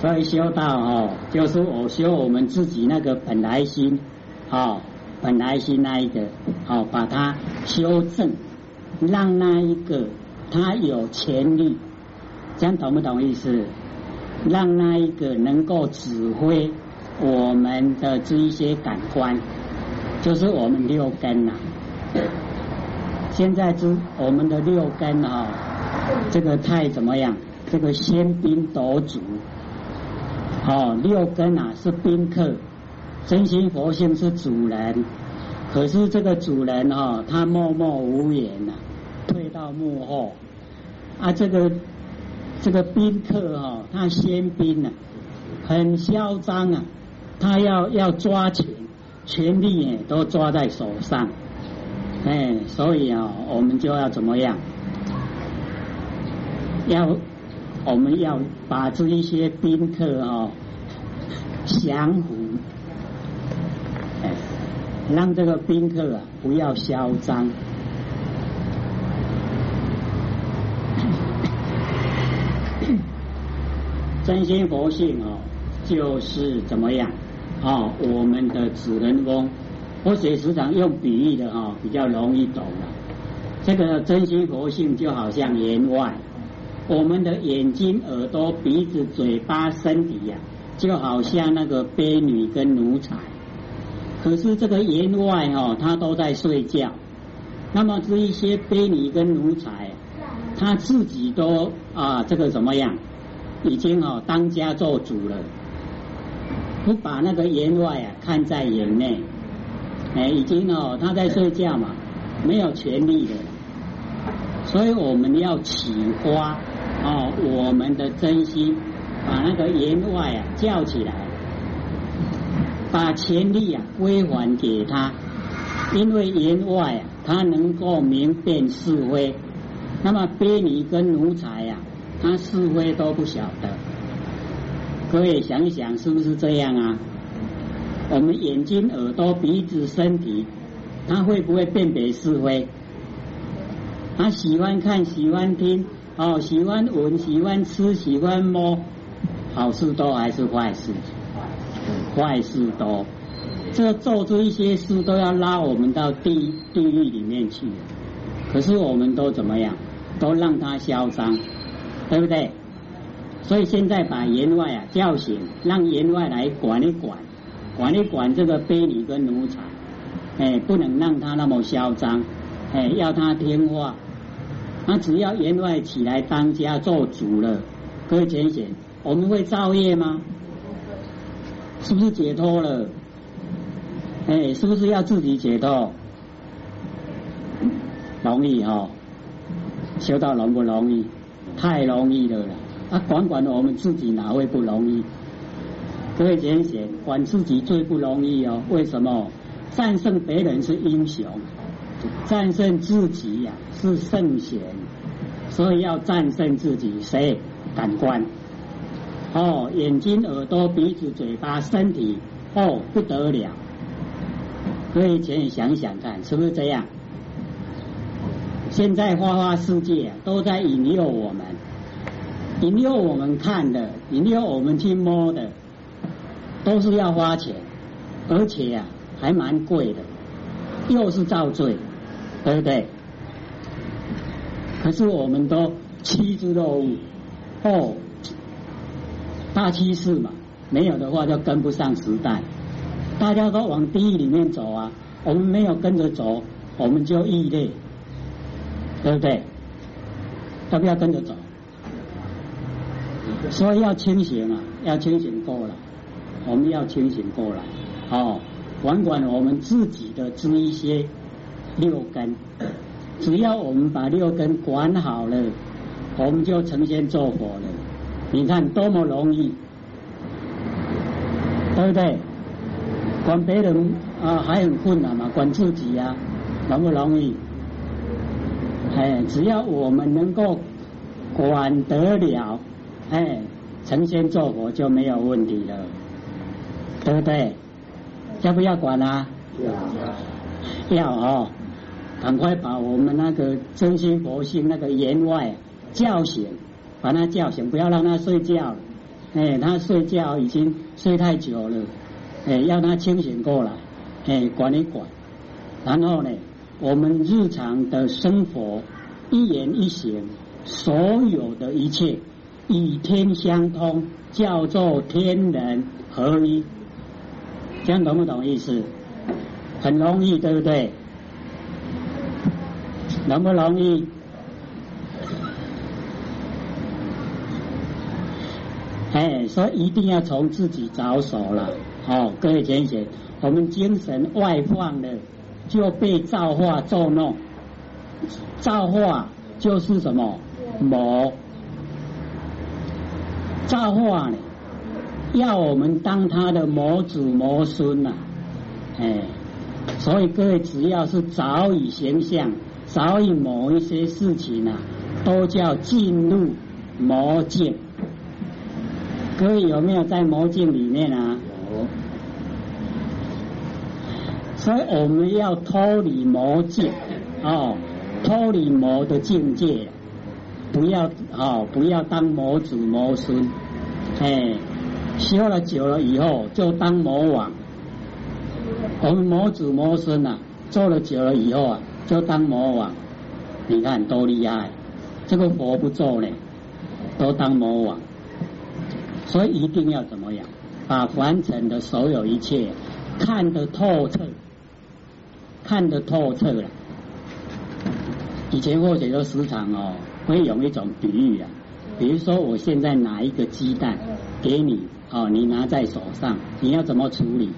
所以修道哦，就是我修我们自己那个本来心，哦，本来心那一个，哦，把它修正，让那一个他有潜力，这样懂不懂意思？让那一个能够指挥我们的这一些感官，就是我们六根呐。现在之我们的六根啊，这个太怎么样？这个仙兵夺主。哦，六根啊是宾客，真心佛性是主人，可是这个主人哈，他默默无言呐，退到幕后啊。这个这个宾客哈，他先宾呐，很嚣张啊，他要要抓权，权力都抓在手上，哎，所以啊，我们就要怎么样？要。我们要把这一些宾客哦降服，哎，让这个宾客啊不要嚣张。真心佛性哦，就是怎么样？哦，我们的主人翁，我写时常用比喻的哈，比较容易懂了。这个真心佛性就好像言外。我们的眼睛、耳朵、鼻子、嘴巴、身体呀，就好像那个婢女跟奴才。可是这个言外哦，他都在睡觉。那么这一些婢女跟奴才，他自己都啊，这个怎么样？已经哦，当家做主了，不把那个言外啊看在眼内。哎，已经哦，他在睡觉嘛，没有权利的。所以我们要启发。哦，我们的真心把那个言外啊叫起来，把权力啊归还给他，因为言外啊他能够明辨是非，那么婢女跟奴才呀，他是非都不晓得。各位想想，是不是这样啊？我们眼睛、耳朵、鼻子、身体，他会不会辨别是非？他喜欢看，喜欢听。哦，喜欢闻，喜欢吃，喜欢摸，好事多还是坏事？坏事多。这做出一些事都要拉我们到地地狱里面去，可是我们都怎么样？都让他嚣张，对不对？所以现在把员外啊叫醒，让员外来管一管，管一管这个婢女跟奴才，哎，不能让他那么嚣张，哎，要他听话。那只要员外起来当家做主了，各位浅显，我们会造业吗？是不是解脱了？哎，是不是要自己解脱？容易哈？修道容不容易？太容易了了。啊，管管我们自己哪会不容易？各位浅显，管自己最不容易哦。为什么？战胜别人是英雄。战胜自己呀，是圣贤，所以要战胜自己。谁？感官。哦，眼睛、耳朵、鼻子、嘴巴、身体，哦，不得了。可以请你想想看，是不是这样？现在花花世界都在引诱我们，引诱我们看的，引诱我们去摸的，都是要花钱，而且呀，还蛮贵的，又是造罪。对不对？可是我们都趋之若鹜，哦，大趋势嘛，没有的话就跟不上时代。大家都往地狱里面走啊，我们没有跟着走，我们就异类，对不对？要不要跟着走？所以要清醒啊，要清醒过来，我们要清醒过来，哦，管管我们自己的这一些。六根，只要我们把六根管好了，我们就成仙做佛了。你看多么容易，对不对？管别人啊还很困难嘛，管自己呀，容不容易？哎，只要我们能够管得了，哎，成仙做佛就没有问题了，对不对？要不要管啊？要，要哦。赶快把我们那个真心佛性那个言外叫醒，把他叫醒，不要让他睡觉。哎，他睡觉已经睡太久了，哎，要他清醒过来，哎，管一管。然后呢，我们日常的生活，一言一行，所有的一切与天相通，叫做天人合一。这样懂不懂意思？很容易，对不对？容不容易？哎，所以一定要从自己着手了。哦，各位同学，我们精神外放了，就被造化作弄。造化就是什么？魔。造化呢，要我们当他的魔子魔孙呐。哎，所以各位只要是早已形象，早已某一些事情啊，都叫进入魔境。各位有没有在魔境里面啊？有。所以我们要脱离魔境，哦，脱离魔的境界，不要哦，不要当魔子魔孙，哎，修了久了以后就当魔王。我们魔子魔孙呐，做了久了以后啊，就当魔王。你看多厉害！这个佛不做呢，都当魔王。所以一定要怎么样？把凡尘的所有一切看得透彻，看得透彻了。以前或者说时常哦，会用一种比喻啊，比如说我现在拿一个鸡蛋给你，哦，你拿在手上，你要怎么处理？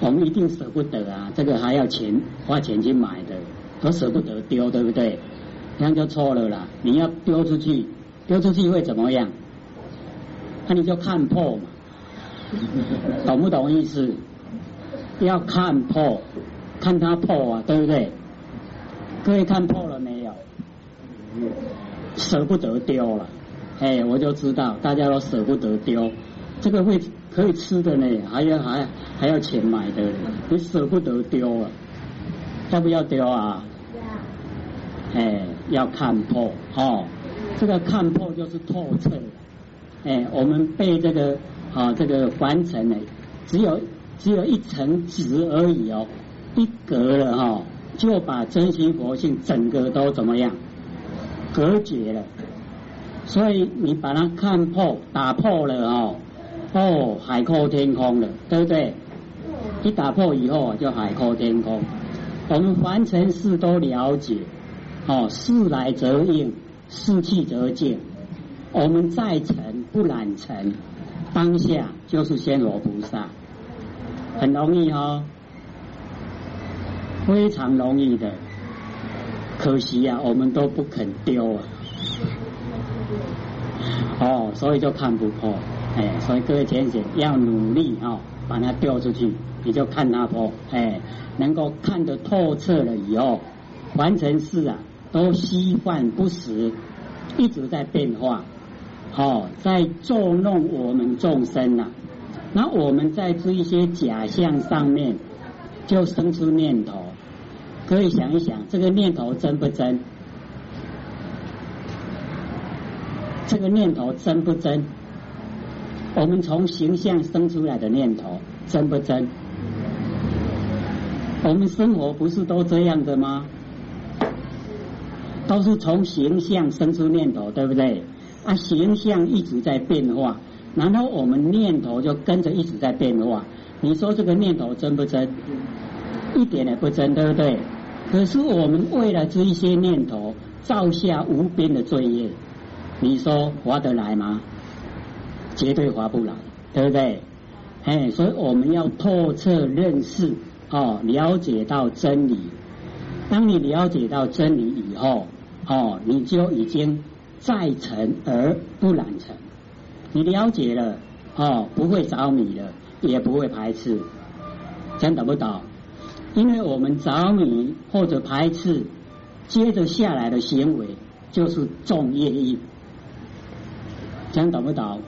我们一定舍不得啊，这个还要钱花钱去买的，都舍不得丢，对不对？这样就错了啦！你要丢出去，丢出去会怎么样？那你就看破嘛，懂不懂意思？要看破，看它破啊，对不对？各位看破了没有？舍不得丢了，哎，我就知道大家都舍不得丢，这个会可以吃的呢，还要还还要钱买的，你舍不得丢啊，要不要丢啊？哎，要看破哦，这个看破就是透彻。哎，我们被这个啊这个凡尘呢，只有只有一层纸而已哦，一格了哈，就把真心佛性整个都怎么样隔绝了。所以你把它看破、打破了哦，哦，海阔天空了，对不对？一打破以后就海阔天空。我们凡尘事都了解。哦，事来则应，事去则静。我们在尘不染尘，当下就是仙罗菩萨，很容易哦，非常容易的。可惜啊，我们都不肯丢啊。哦，所以就看不破。哎，所以各位天使要努力哦，把它丢出去，你就看它破。哎，能够看得透彻了以后，完成事啊。都虚幻不实，一直在变化，哦，在作弄我们众生呐。那我们在这一些假象上面，就生出念头。可以想一想，这个念头真不真？这个念头真不真？我们从形象生出来的念头真不真？我们生活不是都这样的吗？都是从形象生出念头，对不对？啊，形象一直在变化，然后我们念头就跟着一直在变化。你说这个念头真不真？一点也不真，对不对？可是我们为了这一些念头，造下无边的罪业，你说划得来吗？绝对划不来，对不对？哎，所以我们要透彻认识，哦，了解到真理。当你了解到真理以后，哦，你就已经在尘而不染尘，你了解了，哦，不会着迷了，也不会排斥，讲懂不懂？因为我们着迷或者排斥，接着下来的行为就是重业意，讲懂不懂？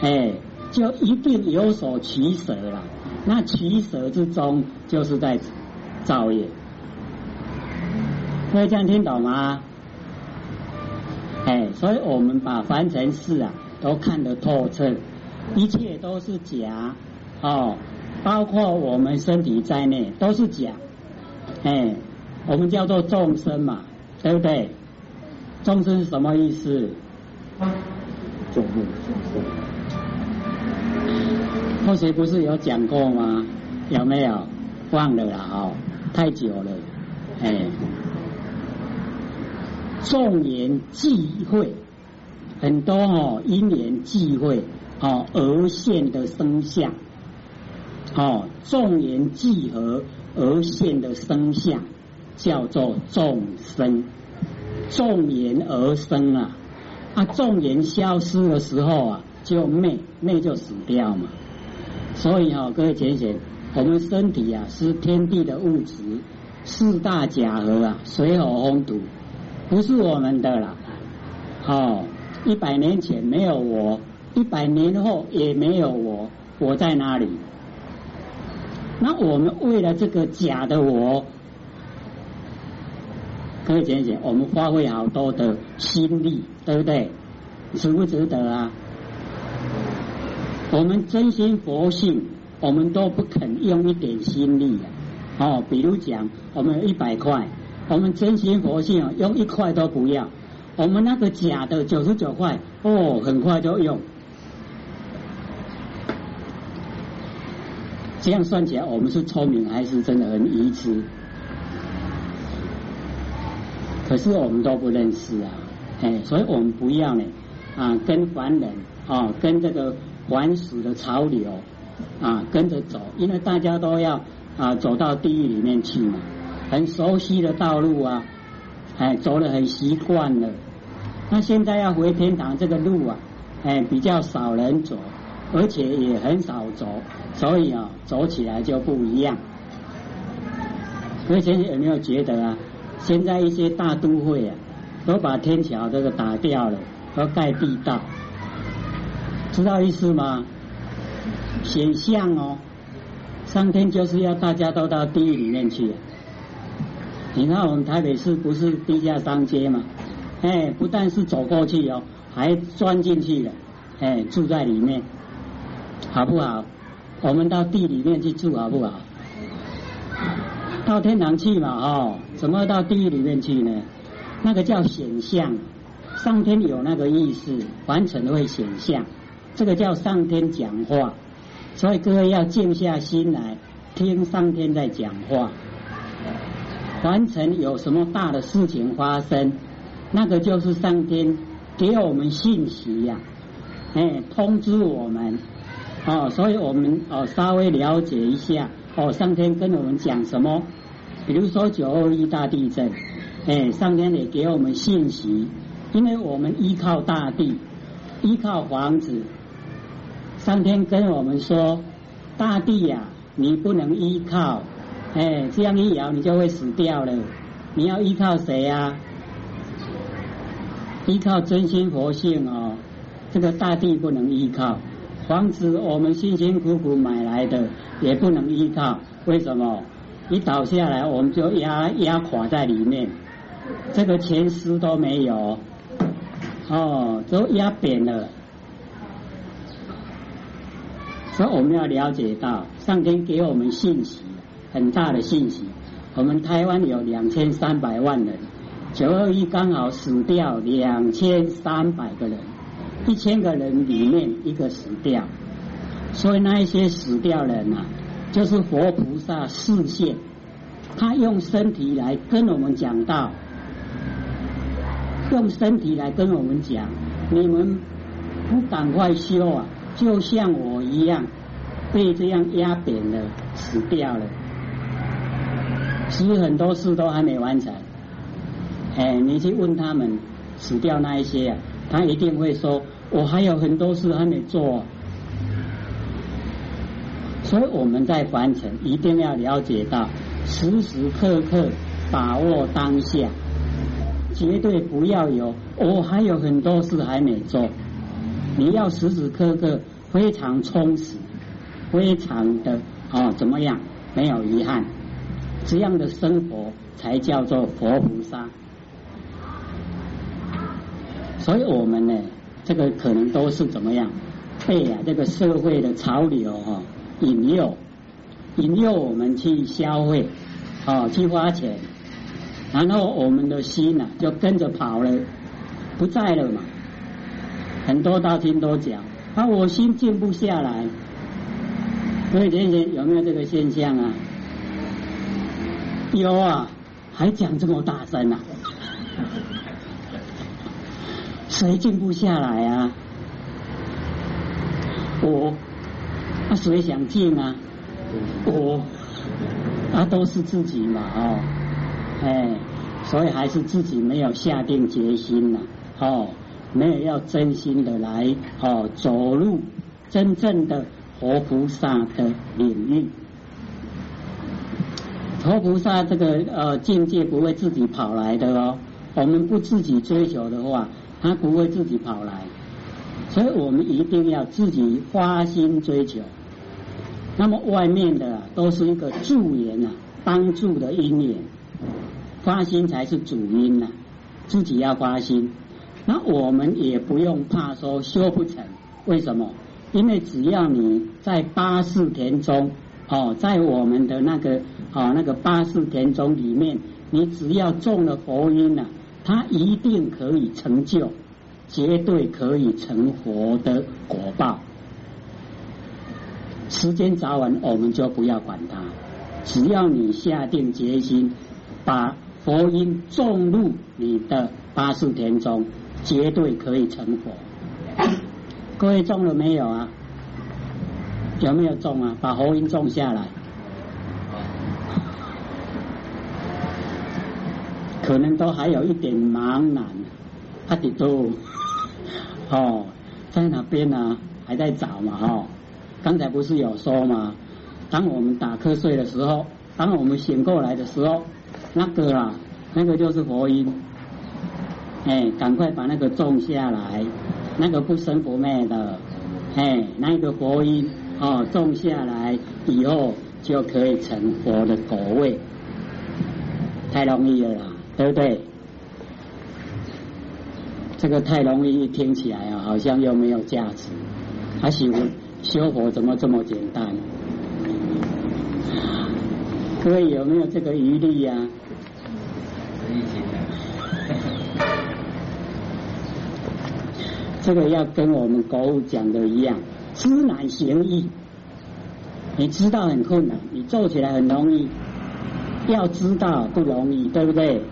哎，就一定有所取舍了，那取舍之中就是在造业。各位这样听懂吗？哎，所以我们把凡尘事啊都看得透彻，一切都是假哦，包括我们身体在内都是假。哎，我们叫做众生嘛，对不对？众生是什么意思？众生，众生。后学不是有讲过吗？有没有？忘了啦，哦，太久了。哎，众缘际会，很多哦，因缘际会哦而现的生相，哦，众缘聚合而现的生相，叫做众生。众缘而生啊，啊，众缘消失的时候啊，就灭，灭就死掉嘛。所以哈，各位姐姐，我们身体啊是天地的物质。四大假合啊，水火风土不是我们的了。哦，一百年前没有我，一百年后也没有我，我在哪里？那我们为了这个假的我，可以讲讲，我们花费好多的心力，对不对？值不值得啊？我们真心佛性，我们都不肯用一点心力啊。哦，比如讲，我们一百块，我们真心佛性啊，用一块都不要。我们那个假的九十九块，哦，很快就用。这样算起来，我们是聪明还是真的很愚痴？可是我们都不认识啊，哎，所以我们不要呢啊，跟凡人啊，跟这个凡俗的潮流啊，跟着走，因为大家都要。啊，走到地狱里面去嘛，很熟悉的道路啊，哎，走了很习惯了。那现在要回天堂这个路啊，哎，比较少人走，而且也很少走，所以啊，走起来就不一样。所以现在有没有觉得啊？现在一些大都会啊，都把天桥这个打掉了，都盖地道，知道意思吗？显象哦。上天就是要大家都到地狱里面去。你看我们台北市不是地下商街吗？哎，不但是走过去哦，还钻进去了，哎，住在里面，好不好？我们到地里面去住好不好？到天堂去嘛，哦，怎么到地狱里面去呢？那个叫显象，上天有那个意思，完成会显象，这个叫上天讲话。所以各位要静下心来听上天在讲话。凡尘有什么大的事情发生，那个就是上天给我们信息呀，哎，通知我们哦。所以我们哦稍微了解一下哦，上天跟我们讲什么？比如说九二一大地震，哎，上天也给我们信息，因为我们依靠大地，依靠房子。上天跟我们说：“大地呀，你不能依靠，哎，这样一摇你就会死掉了。你要依靠谁呀？依靠真心佛性哦。这个大地不能依靠，房子我们辛辛苦苦买来的也不能依靠。为什么？一倒下来我们就压压垮在里面，这个前丝都没有，哦，都压扁了。”所以我们要了解到，上天给我们信息很大的信息。我们台湾有两千三百万人，九二一刚好死掉两千三百个人，一千个人里面一个死掉。所以那一些死掉人啊，就是佛菩萨视线，他用身体来跟我们讲道，用身体来跟我们讲，你们不赶快修啊！就像我一样，被这样压扁了，死掉了。其实很多事都还没完成。哎，你去问他们死掉那一些啊，他一定会说：“我还有很多事还没做。”所以我们在凡尘一定要了解到，时时刻刻把握当下，绝对不要有我还有很多事还没做。你要时时刻刻非常充实，非常的哦怎么样？没有遗憾，这样的生活才叫做佛菩萨。所以我们呢，这个可能都是怎么样被啊这个社会的潮流哈引诱，引诱我们去消费，哦去花钱，然后我们的心呢就跟着跑了，不在了嘛。很多道听都讲，啊我心静不下来。各位同学有没有这个现象啊？有啊，还讲这么大声啊？谁静不下来啊？我，那谁想静啊？我，啊都是自己嘛哦，哎，所以还是自己没有下定决心呐，哦，没有要真心的来哦走入真正的活菩萨的领域。佛菩萨这个呃境界不会自己跑来的哦，我们不自己追求的话，他不会自己跑来，所以我们一定要自己花心追求。那么外面的都是一个助缘呐，帮助的因缘，发心才是主因呐，自己要发心。那我们也不用怕说修不成，为什么？因为只要你在八四田中。哦，在我们的那个哦那个八四田中里面，你只要种了佛音呐，它一定可以成就，绝对可以成佛的果报。时间早晚我们就不要管它，只要你下定决心，把佛音种入你的八四田中，绝对可以成佛。各位种了没有啊？有没有种啊？把佛音种下来，可能都还有一点茫然。阿迪都哦，在哪边呢？还在找嘛？哦，刚才不是有说吗？当我们打瞌睡的时候，当我们醒过来的时候，那个啊，那个就是佛音。哎，赶快把那个种下来，那个不生不灭的，哎，那个佛音。哦，种下来以后就可以成佛的果位，太容易了啦，对不对？这个太容易，听起来啊，好像又没有价值。他喜欢修佛怎么这么简单？各位有没有这个余力呀？这个要跟我们国务讲的一样。知难行易，你知道很困难，你做起来很容易。要知道不容易，对不对？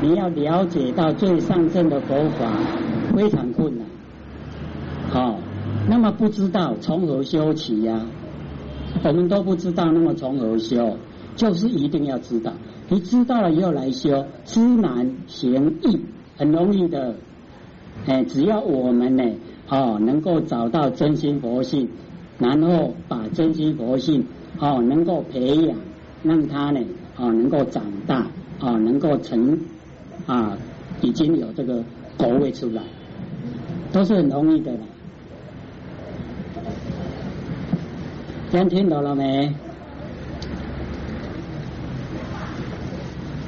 你要了解到最上乘的佛法非常困难。好，那么不知道从何修起呀？我们都不知道，那么从何修？就是一定要知道。你知道了以后来修，知难行易，很容易的。哎，只要我们呢。哦，能够找到真心佛性，然后把真心佛性哦能够培养，让他呢哦能够长大哦能够成啊已经有这个果位出来，都是很容易的了。样听懂了没？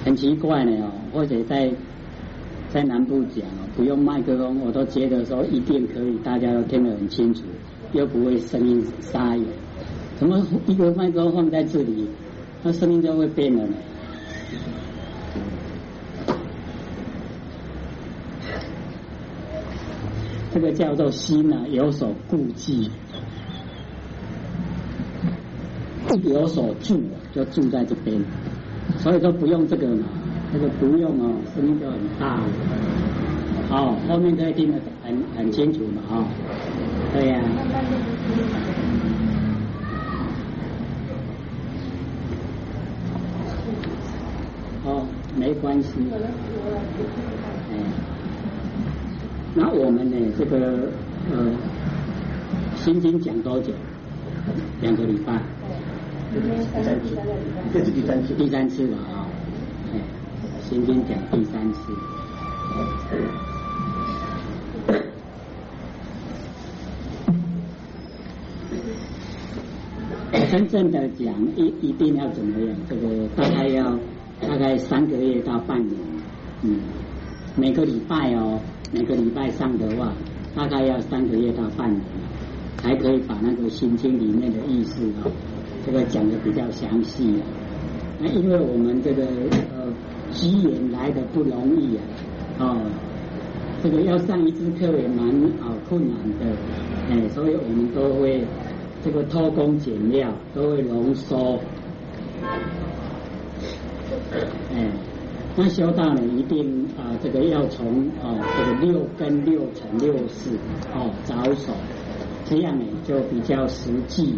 很奇怪呢哦，或者在。在南部讲哦，不用麦克风，我都觉得说一定可以，大家都听得很清楚，又不会声音沙哑。怎么一个麦克风放在这里，那声音就会变了呢？这个叫做心啊，有所顾忌，有所住，就住在这边，所以说不用这个嘛。这个不用哦，声音就很大。好，后面可以听得很很清楚嘛，哈。对呀。哦，没关系。哎，那我们呢？这个呃，心经讲多久？两个礼拜。第三次，这是第三次，第三次了啊。今天讲第三次，真正的讲一一定要怎么样？这个大概要大概三个月到半年，嗯，每个礼拜哦，每个礼拜上的话，大概要三个月到半年，才可以把那个心经里面的意思啊，这个讲的比较详细啊。那因为我们这个呃机缘来的不容易啊，哦，这个要上一次课也蛮啊困难的，哎，所以我们都会这个偷工减料，都会浓缩，哎。那修道呢，一定啊，这个要从啊这个六根六尘六识哦着手，这样呢就比较实际。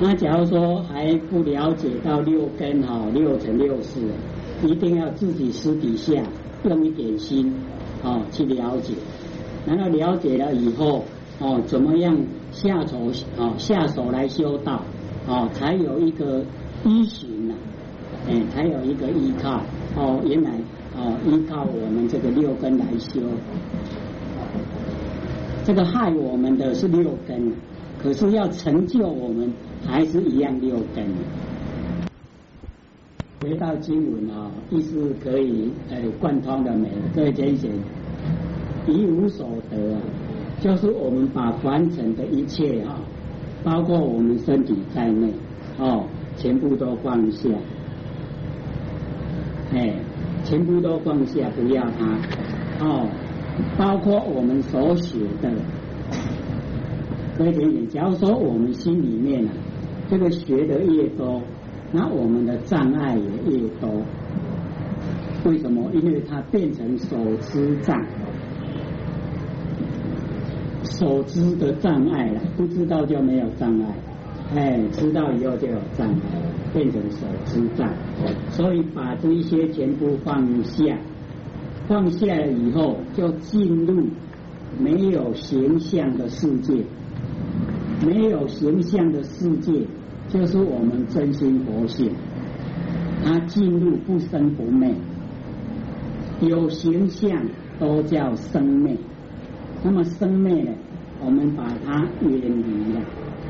那假如说还不了解到六根哈六尘六识，一定要自己私底下用一点心哦去了解，然后了解了以后哦怎么样下手哦下手来修道哦才有一个依循呢。哎，才有一个依靠哦，原来哦，依靠我们这个六根来修，这个害我们的是六根，可是要成就我们还是一样六根。回到经文啊，意思可以哎贯通的美，各位先生，一无所得啊，就是我们把凡尘的一切啊，包括我们身体在内哦，全部都放下。哎，全部都放下，不要它哦。包括我们所学的，所以点点。假如说我们心里面啊，这个学的越多，那我们的障碍也越多。为什么？因为它变成手知障，手知的障碍了，不知道就没有障碍。哎，知道以后就有障碍，变成手知障。所以把这一些全部放下，放下了以后，就进入没有形象的世界。没有形象的世界，就是我们真心佛性。它进入不生不灭，有形象都叫生灭。那么生灭呢？我们把它远离了。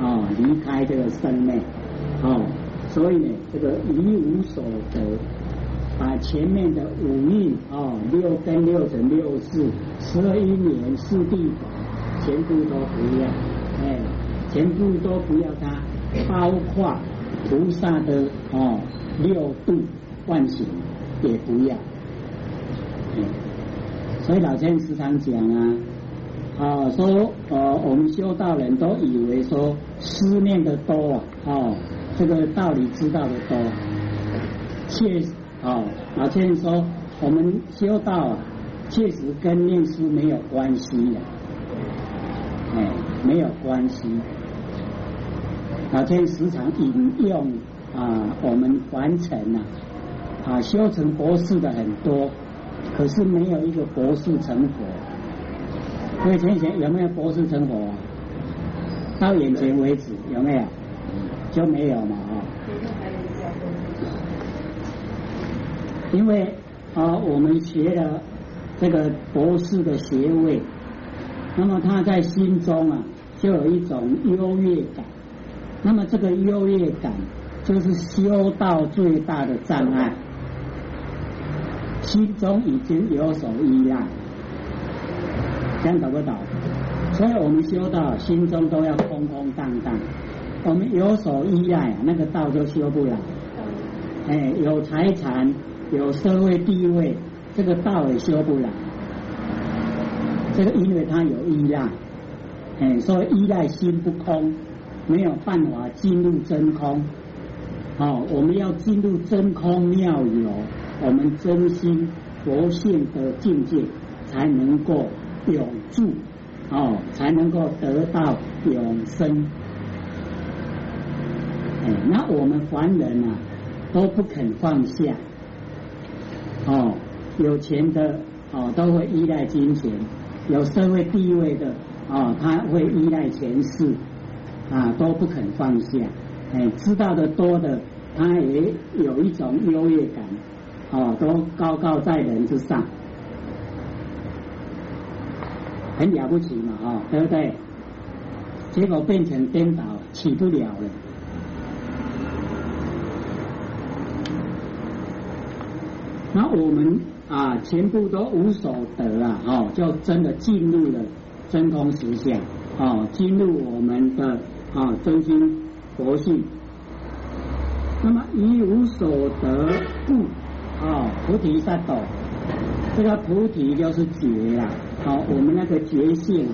哦，离开这个生命，哦，所以呢，这个一无所得，把前面的五蕴哦，六根、六尘、六识、十二因缘、四谛法，全部都不要，哎，全部都不要它，包括菩萨的哦六度万行也不要，所以老先生时常讲啊。啊，说呃，我们修道人都以为说思念的多啊，哦，这个道理知道的多，确实，哦，老先生说我们修道啊，确实跟念书没有关系的，哎，没有关系。老先生时常引用啊，我们凡尘呐，啊，修成博士的很多，可是没有一个博士成佛。各位前前有没有博士成佛啊？到眼前为止有没有？就没有嘛啊？因为啊，我们学了这个博士的学位，那么他在心中啊，就有一种优越感。那么这个优越感，就是修道最大的障碍。心中已经有所依赖。这样懂不懂？所以我们修道，心中都要空空荡荡。我们有所依赖，那个道就修不了。哎，有财产，有社会地位，这个道也修不了。这个因为他有依赖，哎，所以依赖心不空，没有办法进入真空。好，我们要进入真空妙有，我们真心佛性的境界，才能够。永住哦，才能够得到永生。哎，那我们凡人啊，都不肯放下。哦，有钱的哦，都会依赖金钱；有社会地位的哦，他会依赖权势啊，都不肯放下。哎，知道的多的，他也有一种优越感，哦，都高高在人之上。很了不起嘛，哈，对不对？结果变成颠倒，起不了了。那我们啊全部都无所得啊，哦，就真的进入了真空实相，哦，进入我们的啊真心佛性。那么一无所得故，哦，菩提萨埵，这个菩提就是觉呀，好，我们那个觉性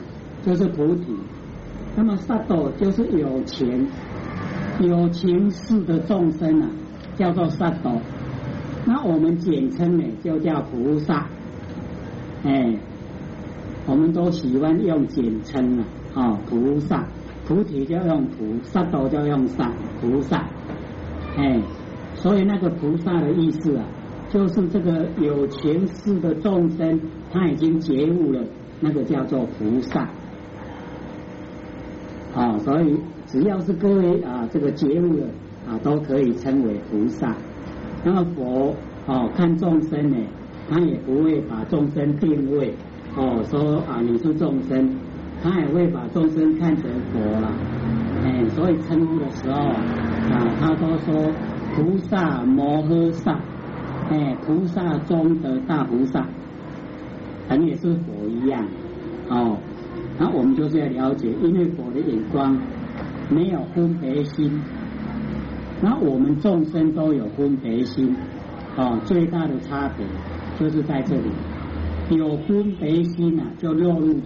就是菩提。那么萨埵就是有情，有情世的众生啊，叫做萨埵。那我们简称呢，就叫菩萨。哎，我们都喜欢用简称啊，啊，菩萨，菩提就用菩，萨埵就用萨，菩萨。哎，所以那个菩萨的意思啊，就是这个有前世的众生，他已经觉悟了，那个叫做菩萨。啊，所以只要是各位啊，这个觉悟了啊，都可以称为菩萨。那么佛哦，看众生呢，他也不会把众生定位哦，说啊你是众生，他也会把众生看成佛了。哎，所以称呼的时候，啊，他都说菩萨摩诃萨，哎，菩萨中的大菩萨，等也是佛一样，哦，那我们就是要了解，因为佛的眼光没有分别心，那我们众生都有分别心，哦，最大的差别就是在这里，有分别心啊，就落入。